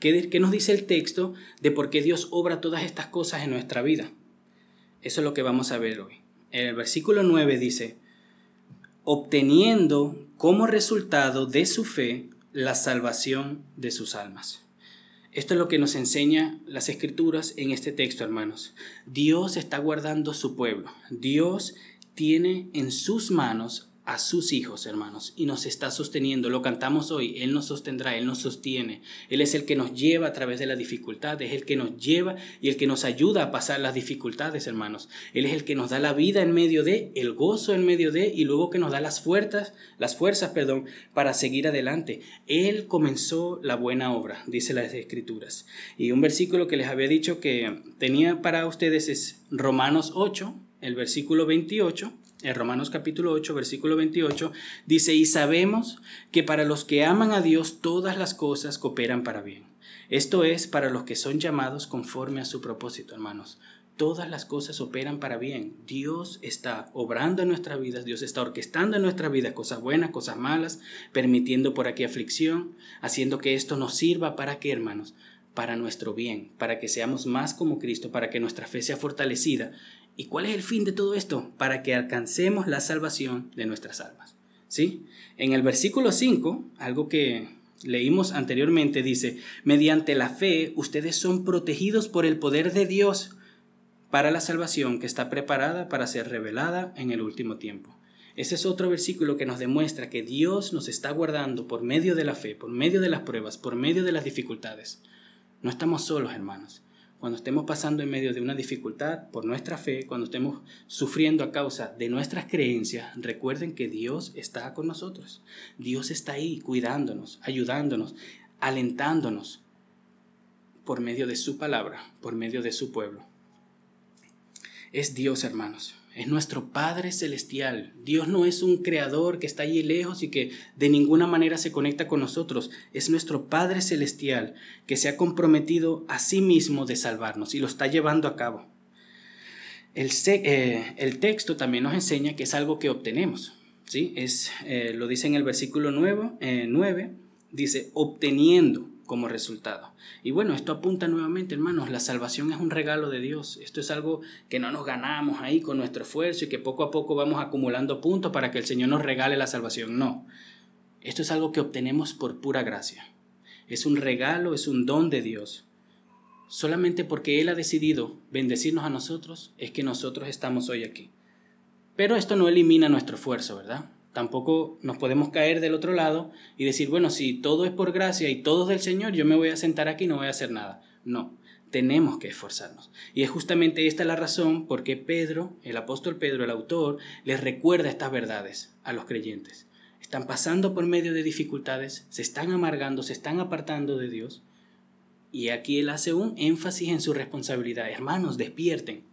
¿Qué, ¿Qué, nos dice el texto de por qué Dios obra todas estas cosas en nuestra vida? Eso es lo que vamos a ver hoy. En el versículo 9 dice, obteniendo como resultado de su fe la salvación de sus almas. Esto es lo que nos enseña las escrituras en este texto, hermanos. Dios está guardando su pueblo. Dios tiene en sus manos a sus hijos, hermanos, y nos está sosteniendo. Lo cantamos hoy, Él nos sostendrá, Él nos sostiene. Él es el que nos lleva a través de la dificultad, es el que nos lleva y el que nos ayuda a pasar las dificultades, hermanos. Él es el que nos da la vida en medio de, el gozo en medio de, y luego que nos da las fuerzas, las fuerzas, perdón, para seguir adelante. Él comenzó la buena obra, dice las Escrituras. Y un versículo que les había dicho que tenía para ustedes es Romanos 8, el versículo 28 en Romanos capítulo 8, versículo 28, dice, y sabemos que para los que aman a Dios todas las cosas cooperan para bien. Esto es para los que son llamados conforme a su propósito, hermanos. Todas las cosas operan para bien. Dios está obrando en nuestras vidas, Dios está orquestando en nuestra vida cosas buenas, cosas malas, permitiendo por aquí aflicción, haciendo que esto nos sirva para qué, hermanos, para nuestro bien, para que seamos más como Cristo, para que nuestra fe sea fortalecida ¿Y cuál es el fin de todo esto? Para que alcancemos la salvación de nuestras almas. ¿Sí? En el versículo 5, algo que leímos anteriormente, dice, mediante la fe ustedes son protegidos por el poder de Dios para la salvación que está preparada para ser revelada en el último tiempo. Ese es otro versículo que nos demuestra que Dios nos está guardando por medio de la fe, por medio de las pruebas, por medio de las dificultades. No estamos solos, hermanos cuando estemos pasando en medio de una dificultad por nuestra fe, cuando estemos sufriendo a causa de nuestras creencias, recuerden que Dios está con nosotros. Dios está ahí cuidándonos, ayudándonos, alentándonos por medio de su palabra, por medio de su pueblo. Es Dios, hermanos es nuestro Padre Celestial. Dios no es un creador que está allí lejos y que de ninguna manera se conecta con nosotros. Es nuestro Padre Celestial que se ha comprometido a sí mismo de salvarnos y lo está llevando a cabo. El, eh, texto también nos enseña que es algo que obtenemos. ¿sí? Es, eh, lo dice en el versículo 9, eh, 9, dice, obteniendo como resultado. Y bueno, esto apunta nuevamente, hermanos, la salvación es un regalo de Dios. Esto es algo que no nos ganamos ahí con nuestro esfuerzo y que poco a poco vamos acumulando puntos para que el Señor nos regale la salvación. No, esto es algo que obtenemos por pura gracia. Es un regalo, es un don de Dios. Solamente porque Él ha decidido bendecirnos a nosotros es que nosotros estamos hoy aquí. Pero esto no elimina nuestro esfuerzo, ¿verdad? Tampoco nos podemos caer del otro lado y decir, bueno, si todo es por gracia y todo es del Señor, yo me voy a sentar aquí y no voy a hacer nada. No, tenemos que esforzarnos. Y es justamente esta la razón por qué Pedro, el apóstol Pedro, el autor, les recuerda estas verdades a los creyentes. Están pasando por medio de dificultades, se están amargando, se están apartando de Dios. Y aquí él hace un énfasis en su responsabilidad. Hermanos, despierten,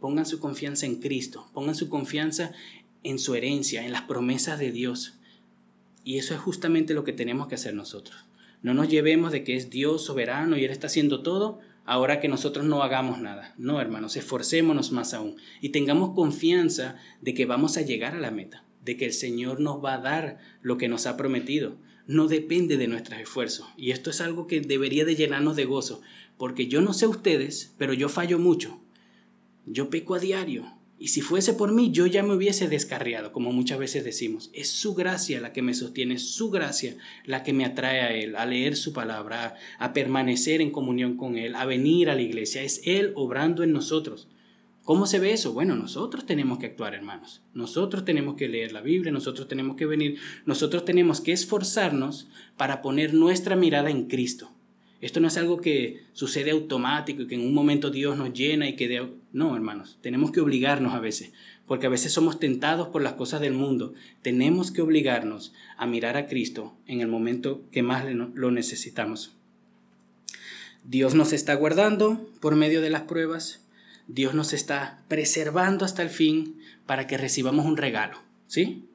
pongan su confianza en Cristo, pongan su confianza en su herencia, en las promesas de Dios. Y eso es justamente lo que tenemos que hacer nosotros. No nos llevemos de que es Dios soberano y Él está haciendo todo, ahora que nosotros no hagamos nada. No, hermanos, esforcémonos más aún y tengamos confianza de que vamos a llegar a la meta, de que el Señor nos va a dar lo que nos ha prometido. No depende de nuestros esfuerzos. Y esto es algo que debería de llenarnos de gozo, porque yo no sé ustedes, pero yo fallo mucho. Yo peco a diario, y si fuese por mí, yo ya me hubiese descarriado, como muchas veces decimos. Es su gracia la que me sostiene, es su gracia la que me atrae a Él, a leer su palabra, a, permanecer en comunión con Él, a venir a la iglesia. Es Él obrando en nosotros. ¿Cómo se ve eso? Bueno, nosotros tenemos que actuar, hermanos. Nosotros tenemos que leer la Biblia, nosotros tenemos que venir, nosotros tenemos que esforzarnos para poner nuestra mirada en Cristo. Esto no es algo que sucede automático y que en un momento Dios nos llena y que... De... No, hermanos, tenemos que obligarnos a veces, porque a veces somos tentados por las cosas del mundo. Tenemos que obligarnos a mirar a Cristo en el momento que más lo necesitamos. Dios nos está guardando por medio de las pruebas. Dios nos está preservando hasta el fin para que recibamos un regalo. ¿Sí?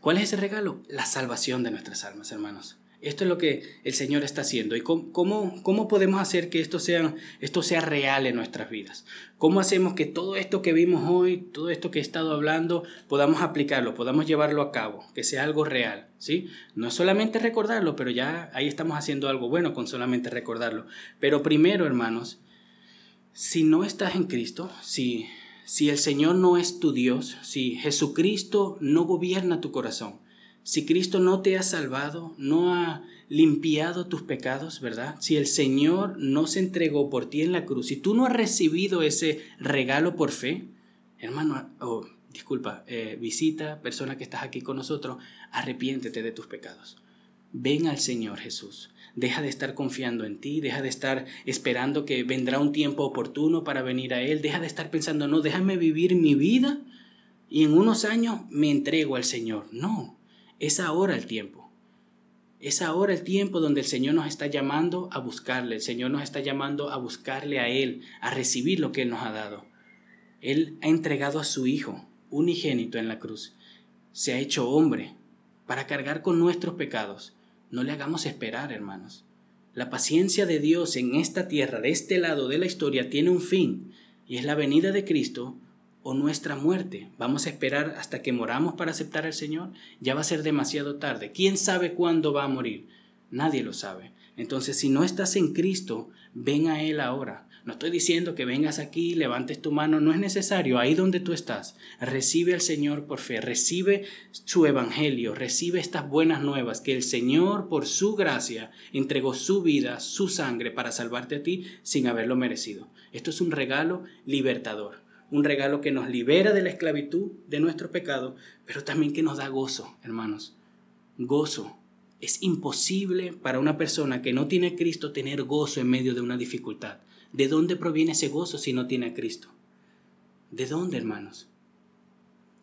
¿Cuál es ese regalo? La salvación de nuestras almas, hermanos Esto es lo que el Señor está haciendo. ¿Y cómo, cómo, podemos hacer que esto sea, esto sea real en nuestras vidas? ¿Cómo hacemos que todo esto que vimos hoy, todo esto que he estado hablando, podamos aplicarlo, podamos llevarlo a cabo, que sea algo real? ¿sí? No es solamente recordarlo, pero ya ahí estamos haciendo algo bueno con solamente recordarlo. Pero primero, hermanos, si no estás en Cristo, si, si el Señor no es tu Dios, si Jesucristo no gobierna tu corazón, si Cristo no te ha salvado, no ha limpiado tus pecados, ¿verdad? Si el Señor no se entregó por ti en la cruz, si tú no has recibido ese regalo por fe, hermano, oh, disculpa, eh, visita, persona que estás aquí con nosotros, arrepiéntete de tus pecados. Ven al Señor Jesús. Deja de estar confiando en ti, deja de estar esperando que vendrá un tiempo oportuno para venir a Él, deja de estar pensando, no, déjame vivir mi vida y en unos años me entrego al Señor. No, es ahora el tiempo. Es ahora el tiempo donde el Señor nos está llamando a buscarle, el Señor nos está llamando a buscarle a Él, a recibir lo que Él nos ha dado. Él ha entregado a su Hijo, unigénito en la cruz. Se ha hecho hombre para cargar con nuestros pecados. No le hagamos esperar, hermanos. La paciencia de Dios en esta tierra, de este lado de la historia, tiene un fin, y es la venida de Cristo o nuestra muerte. Vamos a esperar hasta que moramos para aceptar al Señor. Ya va a ser demasiado tarde. ¿Quién sabe cuándo va a morir? Nadie lo sabe. Entonces, si no estás en Cristo, ven a Él ahora. No estoy diciendo que vengas aquí, levantes tu mano, no es necesario. Ahí donde tú estás, recibe al Señor por fe, recibe su evangelio, recibe estas buenas nuevas que el Señor por su gracia entregó su vida, su sangre para salvarte a ti sin haberlo merecido. Esto es un regalo libertador un regalo que nos libera de la esclavitud de nuestro pecado, pero también que nos da gozo, hermanos. Gozo. Es imposible para una persona que no tiene a Cristo tener gozo en medio de una dificultad. ¿De dónde proviene ese gozo si no tiene a Cristo? ¿De dónde, hermanos?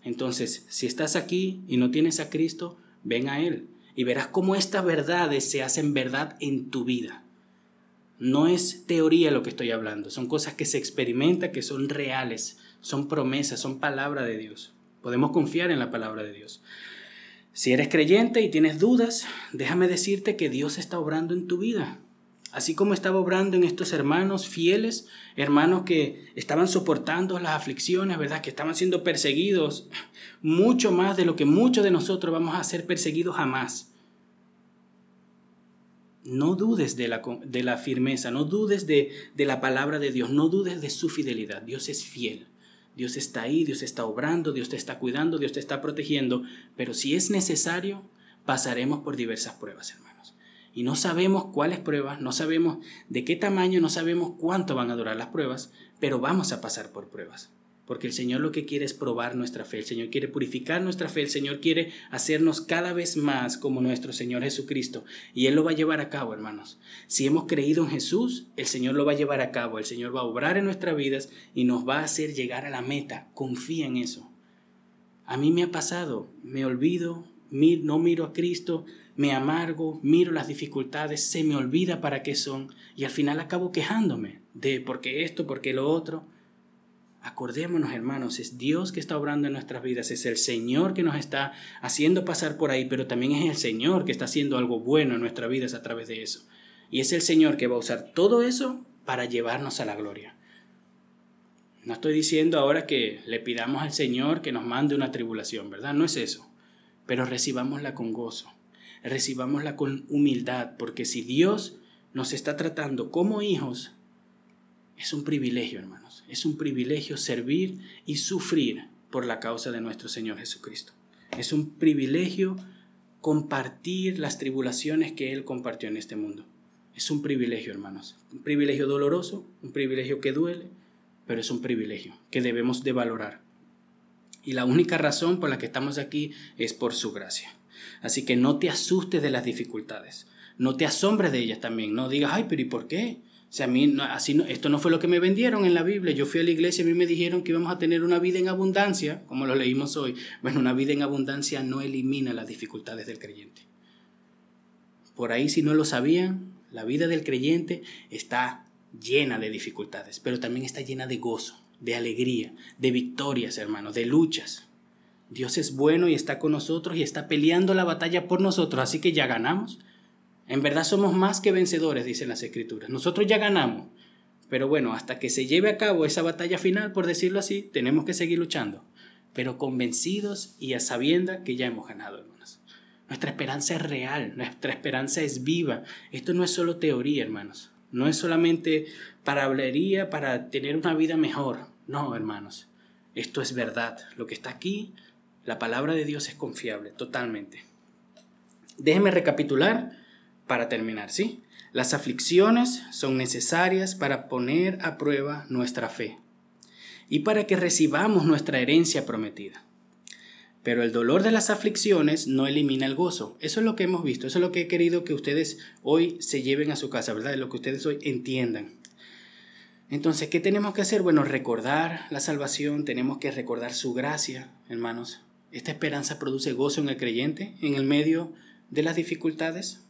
Entonces, si estás aquí y no tienes a Cristo, ven a Él y verás cómo estas verdades se hacen verdad en tu vida. No es teoría lo que estoy hablando, son cosas que se experimentan, que son reales, son promesas, son palabra de Dios. Podemos confiar en la palabra de Dios. Si eres creyente y tienes dudas, déjame decirte que Dios está obrando en tu vida. Así como estaba obrando en estos hermanos fieles, hermanos que estaban soportando las aflicciones, ¿verdad? Que estaban siendo perseguidos, mucho más de lo que muchos de nosotros vamos a ser perseguidos jamás. No dudes de la, de la firmeza, no dudes de, de la palabra de Dios, no dudes de su fidelidad. Dios es fiel. Dios está ahí, Dios está obrando, Dios te está cuidando, Dios te está protegiendo, pero si es necesario, pasaremos por diversas pruebas, hermanos. Y no sabemos cuáles pruebas, no sabemos de qué tamaño, no sabemos cuánto van a durar las pruebas, pero vamos a pasar por pruebas porque el Señor lo que quiere es probar nuestra fe, el Señor quiere purificar nuestra fe, el Señor quiere hacernos cada vez más como nuestro Señor Jesucristo, y Él lo va a llevar a cabo, hermanos. Si hemos creído en Jesús, el Señor lo va a llevar a cabo, el Señor va a obrar en nuestras vidas y nos va a hacer llegar a la meta. Confía en eso. A mí me ha pasado, me olvido, no miro a Cristo, me amargo, miro las dificultades, se me olvida para qué son, y al final acabo quejándome de por qué esto, por qué lo otro. Acordémonos, hermanos, es Dios que está obrando en nuestras vidas, es el Señor que nos está haciendo pasar por ahí, pero también es el Señor que está haciendo algo bueno en nuestras vidas a través de eso. Y es el Señor que va a usar todo eso para llevarnos a la gloria. No estoy diciendo ahora que le pidamos al Señor que nos mande una tribulación, ¿verdad? No es eso. Pero recibámosla con gozo, recibámosla con humildad, porque si Dios nos está tratando como hijos, es un privilegio, hermanos. Es un privilegio servir y sufrir por la causa de nuestro Señor Jesucristo. Es un privilegio compartir las tribulaciones que Él compartió en este mundo. Es un privilegio, hermanos. Un privilegio doloroso, un privilegio que duele, pero es un privilegio que debemos de valorar. Y la única razón por la que estamos aquí es por su gracia. Así que no te asustes de las dificultades. No te asombres de ellas también. No digas, ay, pero ¿y por qué? O a mí así no, esto no fue lo que me vendieron en la Biblia. Yo fui a la iglesia y a mí me dijeron que íbamos a tener una vida en abundancia, como lo leímos hoy. Bueno, una vida en abundancia no elimina las dificultades del creyente. Por ahí, si no lo sabían, la vida del creyente está llena de dificultades, pero también está llena de gozo, de alegría, de victorias, hermanos, de luchas. Dios es bueno y está con nosotros y está peleando la batalla por nosotros, así que ya ganamos. En verdad somos más que vencedores, dicen las escrituras. Nosotros ya ganamos. Pero bueno, hasta que se lleve a cabo esa batalla final, por decirlo así, tenemos que seguir luchando. Pero convencidos y a sabienda que ya hemos ganado, hermanos. Nuestra esperanza es real, nuestra esperanza es viva. Esto no es solo teoría, hermanos. No es solamente para hablería, para tener una vida mejor. No, hermanos. Esto es verdad. Lo que está aquí, la palabra de Dios es confiable, totalmente. Déjenme recapitular para terminar, ¿sí? Las aflicciones son necesarias para poner a prueba nuestra fe y para que recibamos nuestra herencia prometida. Pero el dolor de las aflicciones no elimina el gozo. Eso es lo que hemos visto, eso es lo que he querido que ustedes hoy se lleven a su casa, ¿verdad? Lo que ustedes hoy entiendan. Entonces, ¿qué tenemos que hacer? Bueno, recordar la salvación, tenemos que recordar su gracia, hermanos. Esta esperanza produce gozo en el creyente en el medio de las dificultades.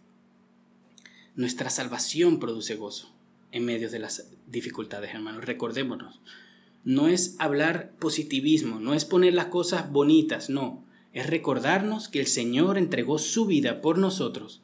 Nuestra salvación produce gozo en medio de las dificultades, hermanos. Recordémonos. No es hablar positivismo, no es poner las cosas bonitas, no. Es recordarnos que el Señor entregó su vida por nosotros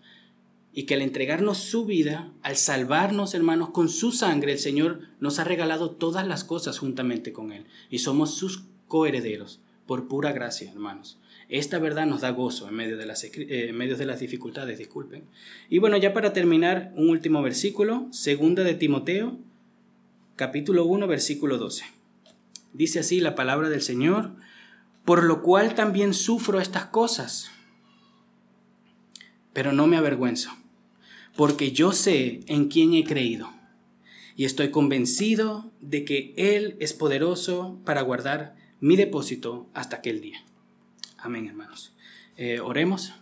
y que al entregarnos su vida, al salvarnos, hermanos, con su sangre, el Señor nos ha regalado todas las cosas juntamente con Él y somos sus coherederos por pura gracia, hermanos. Esta verdad nos da gozo en medio de las, eh, medio de las dificultades, disculpen. Y bueno, ya para terminar, un último versículo, segunda de Timoteo, capítulo 1, versículo 12. Dice así la palabra del Señor, por lo cual también sufro estas cosas, pero no me avergüenzo, porque yo sé en quién he creído, y estoy convencido de que Él es poderoso para guardar mi depósito hasta aquel día. Amén, hermanos. Eh, oremos.